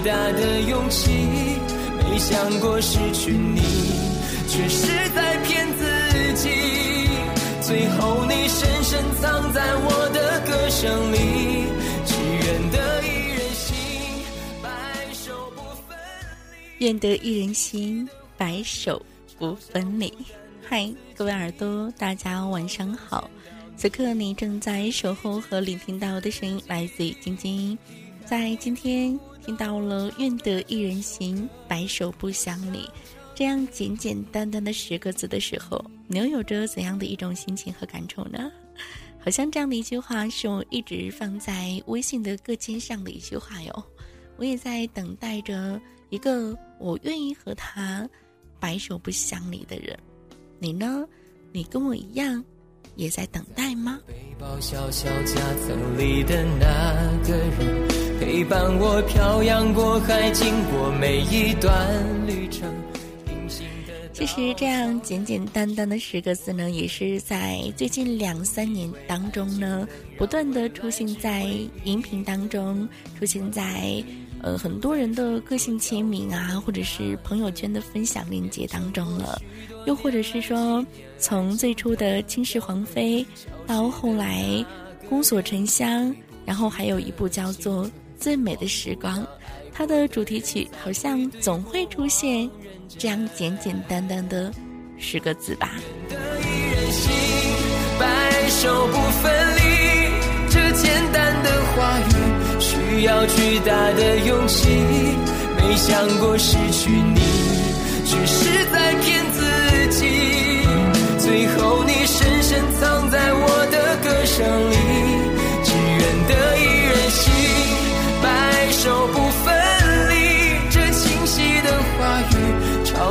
大的勇气。没想过失去你，却是在骗自己。最后你深深藏在我的歌声里，只愿得一人心，白首不分离。愿得一人心，白首不分离。嗨，各位耳朵，大家晚上好。此刻你正在守候和聆听到的声音来自于晶晶，在今天听到了“愿得一人心，白首不相离”这样简简单单的十个字的时候，你又有着怎样的一种心情和感受呢？好像这样的一句话是我一直放在微信的个签上的一句话哟。我也在等待着一个我愿意和他白首不相离的人。你呢？你跟我一样，也在等待吗？背包小小夹层里的那个人，陪伴我漂洋过海，经过每一段旅程。其实这样简简单单的十个字呢，也是在最近两三年当中呢，不断的出现在荧屏当中，出现在。呃，很多人的个性签名啊，或者是朋友圈的分享链接当中了，又或者是说，从最初的《青石皇妃》到后来《宫锁沉香》，然后还有一部叫做《最美的时光》，它的主题曲好像总会出现这样简简单单的十个字吧。白首不分离，这简单的话语。需要巨大的勇气，没想过失去你，却是在骗自己。最后你深深藏在我的歌声里，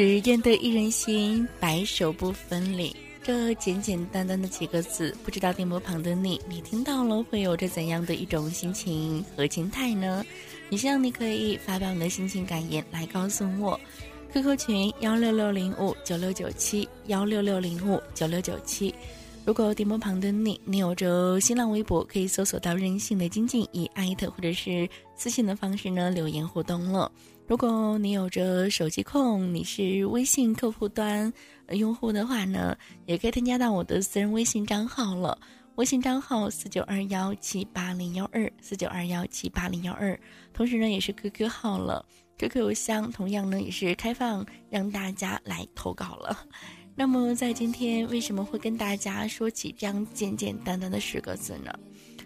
只愿得一人心，白首不分离。这简简单单的几个字，不知道电波旁的你，你听到了会有着怎样的一种心情和心态呢？你希望你可以发表你的心情感言来告诉我。QQ 群幺六六零五九六九七幺六六零五九六九七。如果电波旁的你，你有着新浪微博，可以搜索到任性的精进，以艾特或者是私信的方式呢留言互动了。如果你有着手机控，你是微信客户端用户的话呢，也可以添加到我的私人微信账号了。微信账号四九二幺七八零幺二四九二幺七八零幺二，同时呢也是 QQ 号了。QQ 邮箱同样呢也是开放让大家来投稿了。那么在今天为什么会跟大家说起这样简简单单的十个字呢？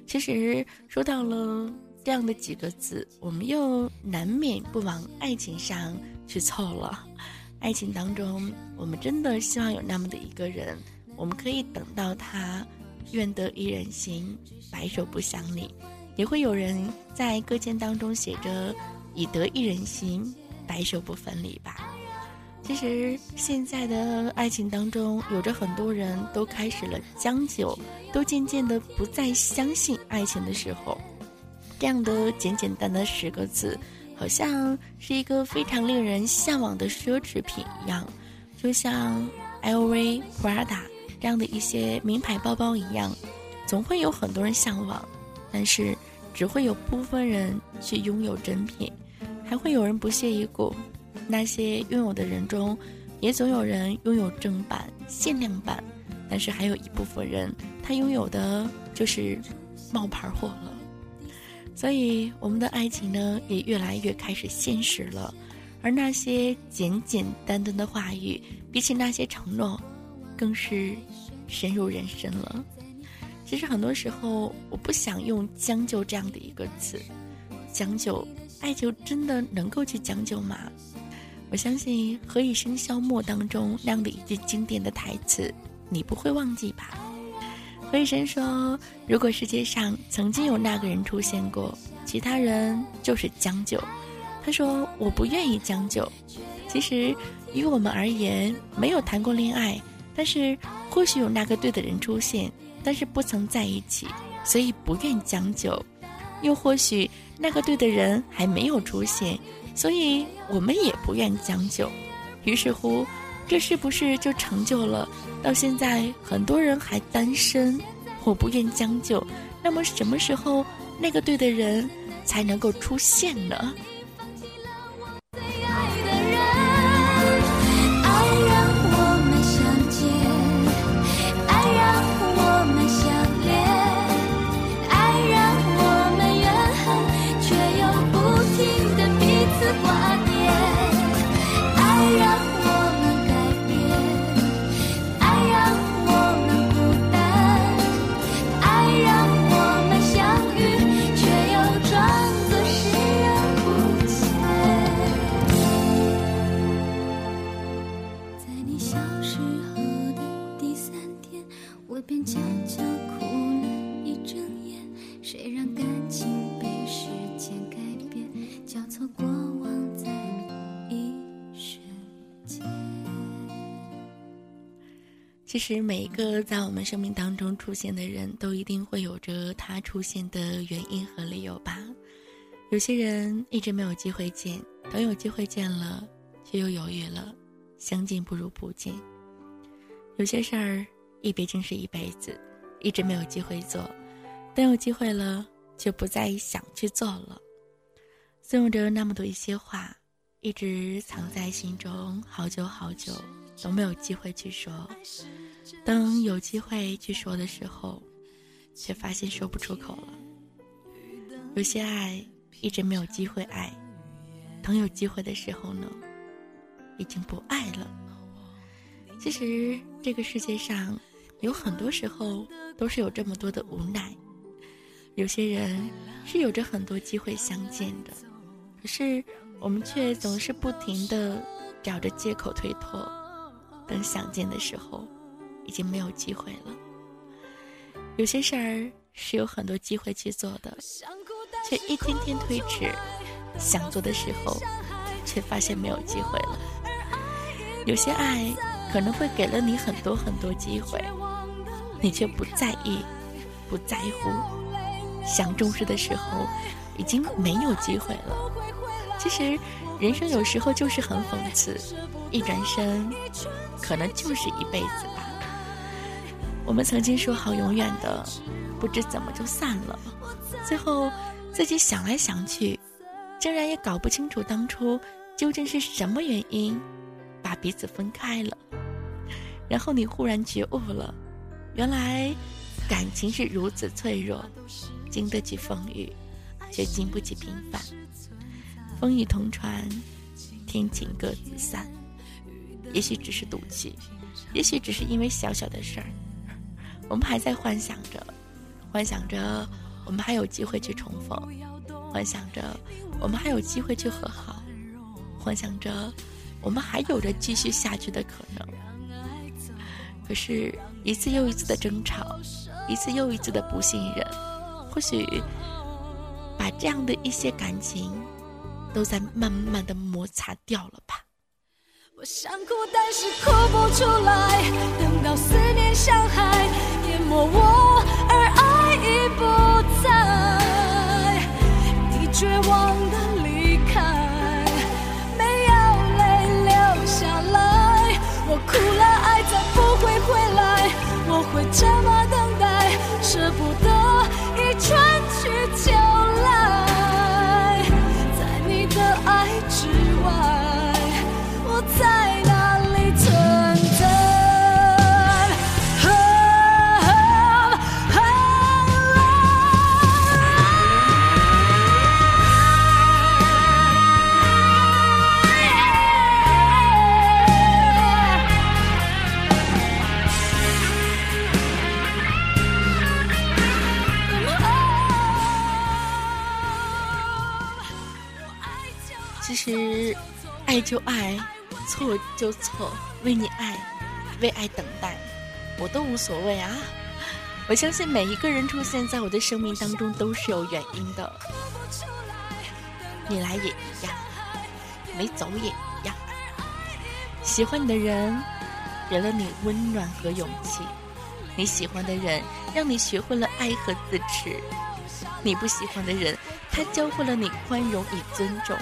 其实说到了。这样的几个字，我们又难免不往爱情上去凑了。爱情当中，我们真的希望有那么的一个人，我们可以等到他，愿得一人心，白首不相离。也会有人在歌签当中写着“以得一人心，白首不分离”吧。其实现在的爱情当中，有着很多人都开始了将就，都渐渐的不再相信爱情的时候。这样的简简单单十个字，好像是一个非常令人向往的奢侈品一样，就像 LV、Prada 这样的一些名牌包包一样，总会有很多人向往，但是只会有部分人去拥有真品，还会有人不屑一顾。那些拥有的人中，也总有人拥有正版、限量版，但是还有一部分人，他拥有的就是冒牌货了。所以，我们的爱情呢，也越来越开始现实了。而那些简简单单的话语，比起那些承诺，更是深入人心了。其实，很多时候，我不想用“将就”这样的一个词。将就，爱情真的能够去将就吗？我相信《何以笙箫默》当中那样的一句经典的台词，你不会忘记吧？何医生说，如果世界上曾经有那个人出现过，其他人就是将就。他说：“我不愿意将就。其实，于我们而言，没有谈过恋爱，但是或许有那个对的人出现，但是不曾在一起，所以不愿将就。又或许那个对的人还没有出现，所以我们也不愿将就。于是乎，这是不是就成就了到现在很多人还单身？我不愿将就。那么什么时候那个对的人才能够出现呢？”其实每一个在我们生命当中出现的人都一定会有着他出现的原因和理由吧。有些人一直没有机会见，等有机会见了，却又犹豫了，相见不如不见。有些事儿一别竟是一辈子，一直没有机会做，等有机会了，却不再想去做了。总有着那么多一些话，一直藏在心中好久好久，都没有机会去说。等有机会去说的时候，却发现说不出口了。有些爱一直没有机会爱，等有机会的时候呢，已经不爱了。其实这个世界上有很多时候都是有这么多的无奈。有些人是有着很多机会相见的，可是我们却总是不停的找着借口推脱，等想见的时候。已经没有机会了。有些事儿是有很多机会去做的，却一天天推迟；想做的时候，却发现没有机会了。有些爱可能会给了你很多很多机会，你却不在意、不在乎。想重视的时候，已经没有机会了。其实，人生有时候就是很讽刺，一转身，可能就是一辈子吧。我们曾经说好永远的，不知怎么就散了。最后自己想来想去，竟然也搞不清楚当初究竟是什么原因把彼此分开了。然后你忽然觉悟了，原来感情是如此脆弱，经得起风雨，却经不起平凡。风雨同船，天晴各自散。也许只是赌气，也许只是因为小小的事儿。我们还在幻想着，幻想着我们还有机会去重逢，幻想着我们还有机会去和好，幻想着我们还有着继续下去的可能。可是，一次又一次的争吵，一次又一次的不信任，或许把这样的一些感情，都在慢慢的摩擦掉了吧。我想哭，但是哭不出来。等到思念像海淹没我，而爱已不在。你绝望的就错，为你爱，为爱等待，我都无所谓啊。我相信每一个人出现在我的生命当中都是有原因的。你来也一样，没走也一样。喜欢你的人，给了你温暖和勇气；你喜欢的人，让你学会了爱和自持；你不喜欢的人，他教会了你宽容与尊重；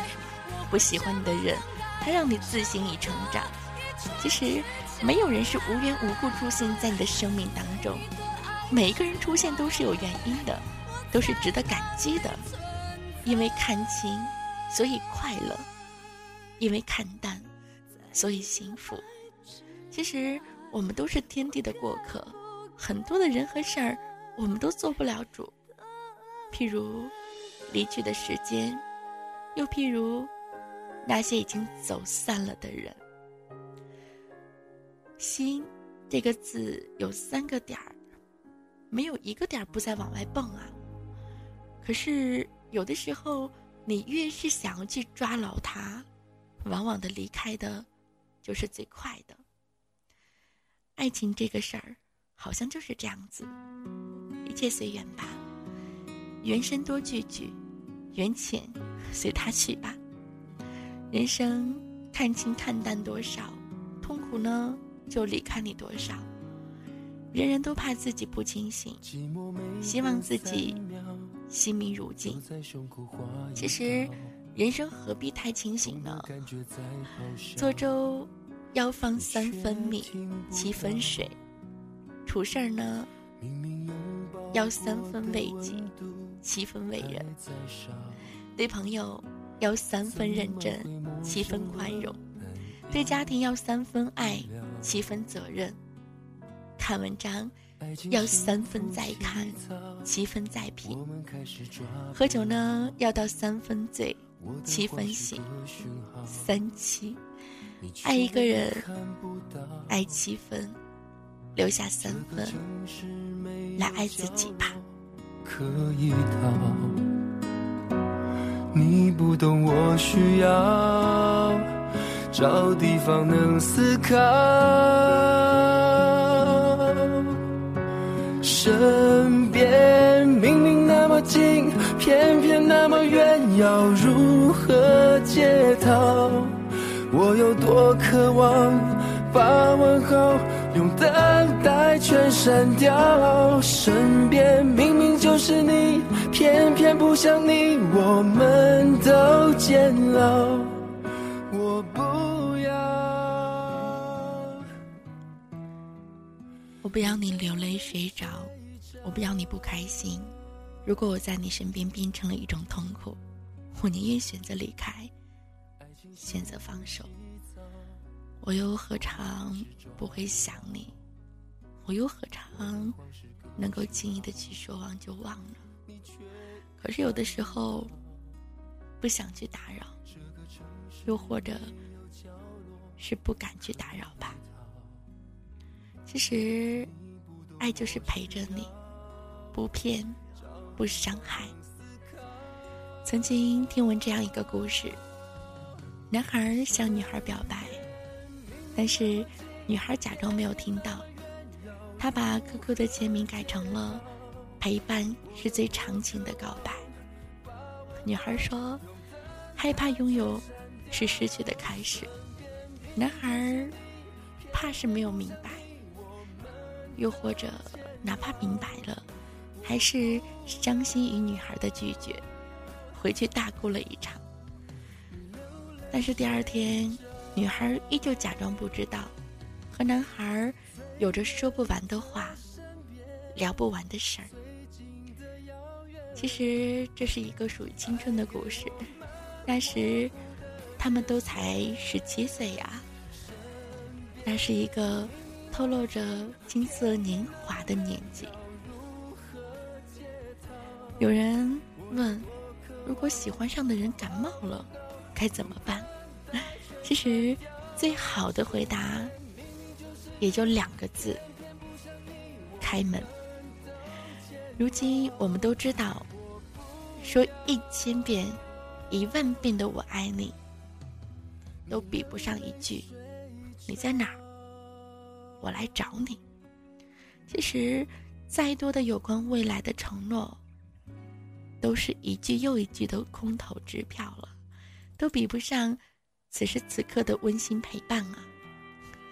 不喜欢你的人，它让你自信与成长。其实，没有人是无缘无故出现在你的生命当中。每一个人出现都是有原因的，都是值得感激的。因为看清，所以快乐；因为看淡，所以幸福。其实我们都是天地的过客，很多的人和事儿，我们都做不了主。譬如离去的时间，又譬如那些已经走散了的人。心这个字有三个点儿。没有一个点儿不再往外蹦啊！可是有的时候，你越是想要去抓牢它，往往的离开的，就是最快的。爱情这个事儿，好像就是这样子，一切随缘吧。缘深多聚聚，缘浅随他去吧。人生看清看淡多少，痛苦呢就离开你多少。人人都怕自己不清醒，希望自己心明如镜。其实，人生何必太清醒呢？做粥要放三分米，七分水；处事儿呢，要三分慰藉，七分为人；对朋友要三分认真，七分宽容；对家庭要三分爱，七分责任。看文章要三分再看，七分再品；喝酒呢要到三分醉，七分醒。三七，爱一个人，爱七分，留下三分来爱自己吧。可以逃，你不懂我需要找地方能思考。身边明明那么近，偏偏那么远，要如何解套？我有多渴望把问候用等待全删掉。身边明明就是你，偏偏不像你，我们都煎熬。我不要，我不要你流泪睡着。我不要你不开心，如果我在你身边变成了一种痛苦，我宁愿选择离开，选择放手。我又何尝不会想你？我又何尝能够轻易的去说忘就忘了？可是有的时候不想去打扰，又或者是不敢去打扰吧。其实，爱就是陪着你。不骗，不伤害。曾经听闻这样一个故事：男孩向女孩表白，但是女孩假装没有听到。她把 QQ 的签名改成了“陪伴是最长情的告白”。女孩说：“害怕拥有是失去的开始。”男孩怕是没有明白，又或者哪怕明白了。还是伤心于女孩的拒绝，回去大哭了一场。但是第二天，女孩依旧假装不知道，和男孩有着说不完的话，聊不完的事儿。其实这是一个属于青春的故事，那时他们都才十七岁呀。那是一个透露着青涩年华的年纪。有人问：“如果喜欢上的人感冒了，该怎么办？”其实，最好的回答也就两个字：开门。如今我们都知道，说一千遍、一万遍的“我爱你”，都比不上一句“你在哪儿，我来找你”。其实。再多的有关未来的承诺，都是一句又一句的空头支票了，都比不上此时此刻的温馨陪伴啊！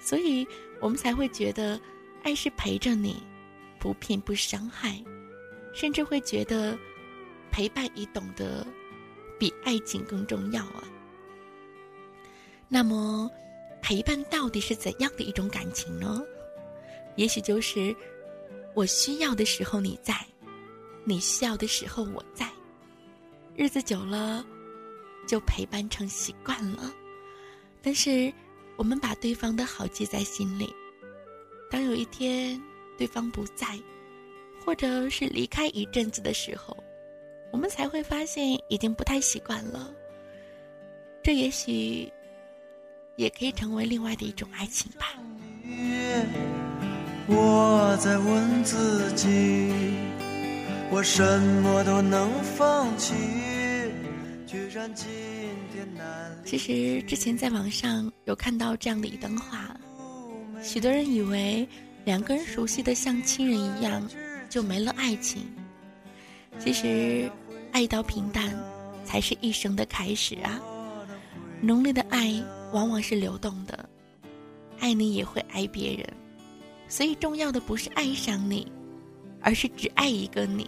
所以我们才会觉得，爱是陪着你，不骗不伤害，甚至会觉得陪伴与懂得比爱情更重要啊！那么，陪伴到底是怎样的一种感情呢？也许就是。我需要的时候你在，你需要的时候我在，日子久了，就陪伴成习惯了。但是，我们把对方的好记在心里。当有一天对方不在，或者是离开一阵子的时候，我们才会发现已经不太习惯了。这也许，也可以成为另外的一种爱情吧。我在问自己，我什么都能放弃，居然今。其实之前在网上有看到这样的一段话，许多人以为两个人熟悉的像亲人一样就没了爱情，其实爱到平淡才是一生的开始啊！浓烈的爱往往是流动的，爱你也会爱别人。所以，重要的不是爱上你，而是只爱一个你；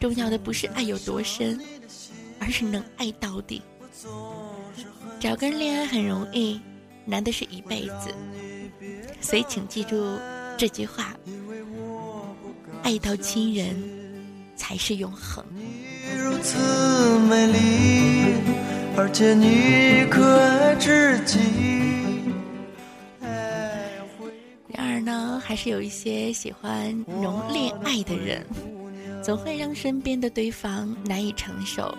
重要的不是爱有多深，而是能爱到底。找个人恋爱很容易，难的是一辈子。所以，请记住这句话：爱到亲人，才是永恒。如此美丽，而且你可爱至极。还是有一些喜欢浓恋爱的人，总会让身边的对方难以承受；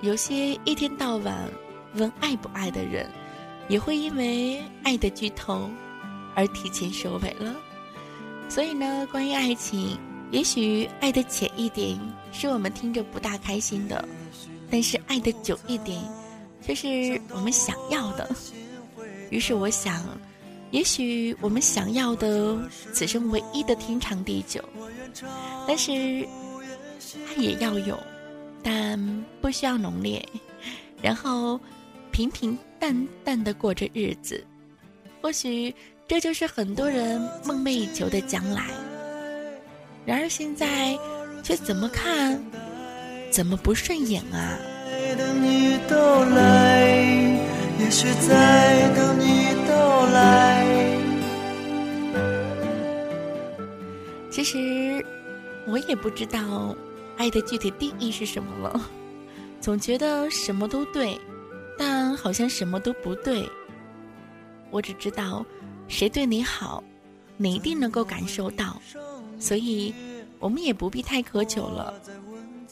有些一天到晚问爱不爱的人，也会因为爱的剧透而提前收尾了。所以呢，关于爱情，也许爱的浅一点是我们听着不大开心的，但是爱的久一点，却是我们想要的。于是我想。也许我们想要的此生唯一的天长地久，但是爱也要有，但不需要浓烈，然后平平淡淡的过着日子。或许这就是很多人梦寐以求的将来。然而现在却怎么看怎么不顺眼啊！也许在等你到来。其实我也不知道爱的具体定义是什么了，总觉得什么都对，但好像什么都不对。我只知道，谁对你好，你一定能够感受到，所以我们也不必太苛求了。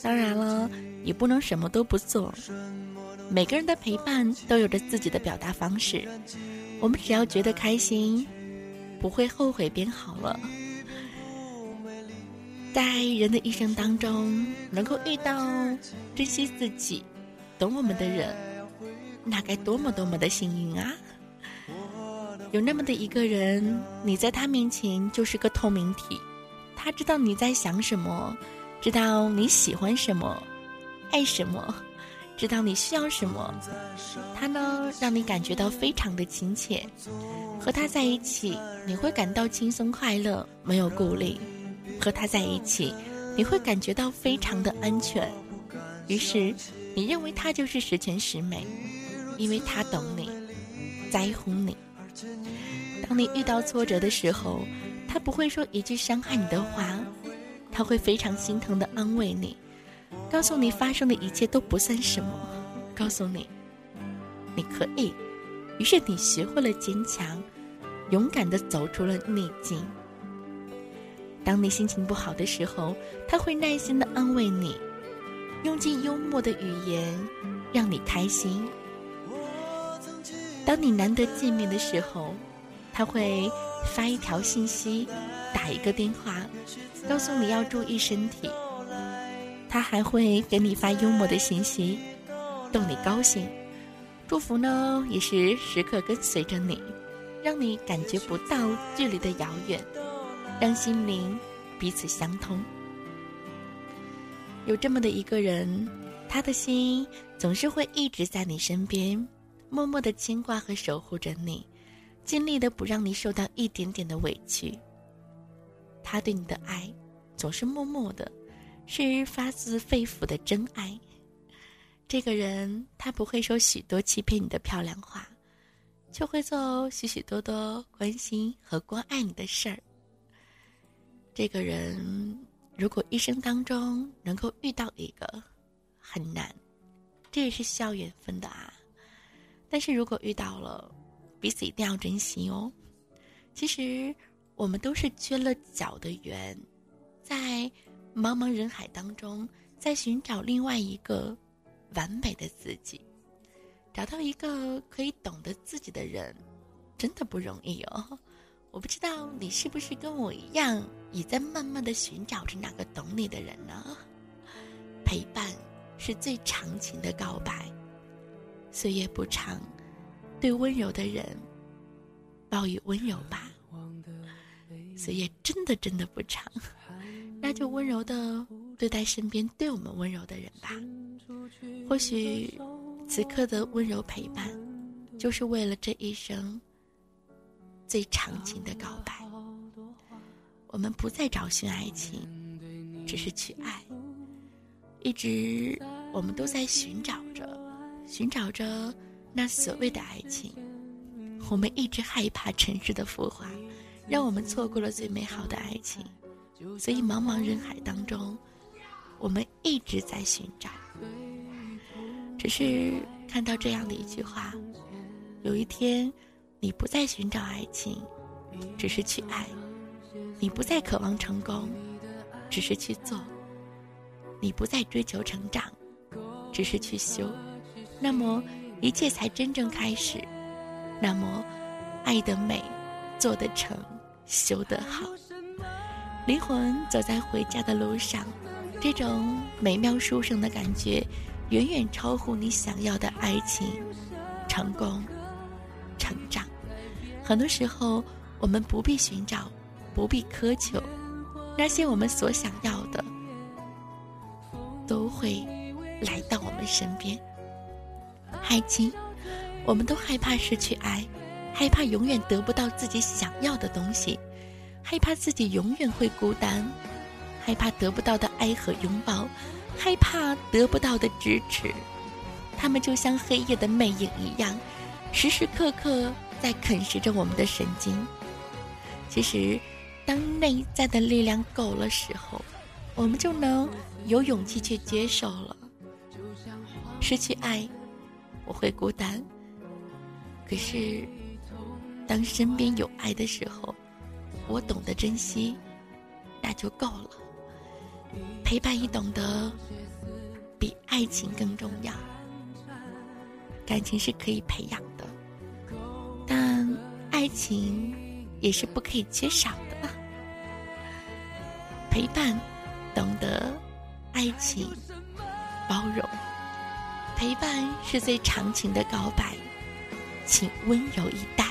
当然了，也不能什么都不做。每个人的陪伴都有着自己的表达方式，我们只要觉得开心，不会后悔便好了。在人的一生当中，能够遇到珍惜自己、懂我们的人，那该多么多么的幸运啊！有那么的一个人，你在他面前就是个透明体，他知道你在想什么，知道你喜欢什么，爱什么。知道你需要什么，他呢让你感觉到非常的亲切，和他在一起你会感到轻松快乐，没有顾虑，和他在一起你会感觉到非常的安全，于是你认为他就是十全十美，因为他懂你，在乎你。当你遇到挫折的时候，他不会说一句伤害你的话，他会非常心疼的安慰你。告诉你发生的一切都不算什么，告诉你，你可以。于是你学会了坚强，勇敢的走出了逆境。当你心情不好的时候，他会耐心的安慰你，用尽幽默的语言让你开心。当你难得见面的时候，他会发一条信息，打一个电话，告诉你要注意身体。他还会给你发幽默的信息，逗你高兴。祝福呢，也是时刻跟随着你，让你感觉不到距离的遥远，让心灵彼此相通。有这么的一个人，他的心总是会一直在你身边，默默的牵挂和守护着你，尽力的不让你受到一点点的委屈。他对你的爱，总是默默的，是发自肺腑的真爱。这个人，他不会说许多欺骗你的漂亮话，却会做许许多多关心和关爱你的事儿。这个人。如果一生当中能够遇到一个，很难，这也是需要缘分的啊。但是如果遇到了，彼此一定要珍惜哦。其实我们都是缺了角的缘，在茫茫人海当中，在寻找另外一个完美的自己，找到一个可以懂得自己的人，真的不容易哦。我不知道你是不是跟我一样，也在慢慢的寻找着那个懂你的人呢？陪伴是最长情的告白。岁月不长，对温柔的人，报以温柔吧。岁月真的真的不长，那就温柔的对待身边对我们温柔的人吧。或许，此刻的温柔陪伴，就是为了这一生。最长情的告白，我们不再找寻爱情，只是去爱。一直我们都在寻找着，寻找着那所谓的爱情。我们一直害怕城市的浮华，让我们错过了最美好的爱情。所以茫茫人海当中，我们一直在寻找。只是看到这样的一句话，有一天。你不再寻找爱情，只是去爱；你不再渴望成功，只是去做；你不再追求成长，只是去修。那么，一切才真正开始。那么，爱的美，做得成，修得好。灵魂走在回家的路上，这种美妙殊胜的感觉，远远超乎你想要的爱情、成功、成长。很多时候，我们不必寻找，不必苛求，那些我们所想要的，都会来到我们身边。爱情，我们都害怕失去爱，害怕永远得不到自己想要的东西，害怕自己永远会孤单，害怕得不到的爱和拥抱，害怕得不到的支持。他们就像黑夜的魅影一样，时时刻刻。在啃食着我们的神经。其实，当内在的力量够了时候，我们就能有勇气去接受了。失去爱，我会孤单。可是，当身边有爱的时候，我懂得珍惜，那就够了。陪伴已懂得，比爱情更重要。感情是可以培养的。但爱情也是不可以缺少，陪伴，懂得爱情，包容，陪伴是最长情的告白，请温柔以待。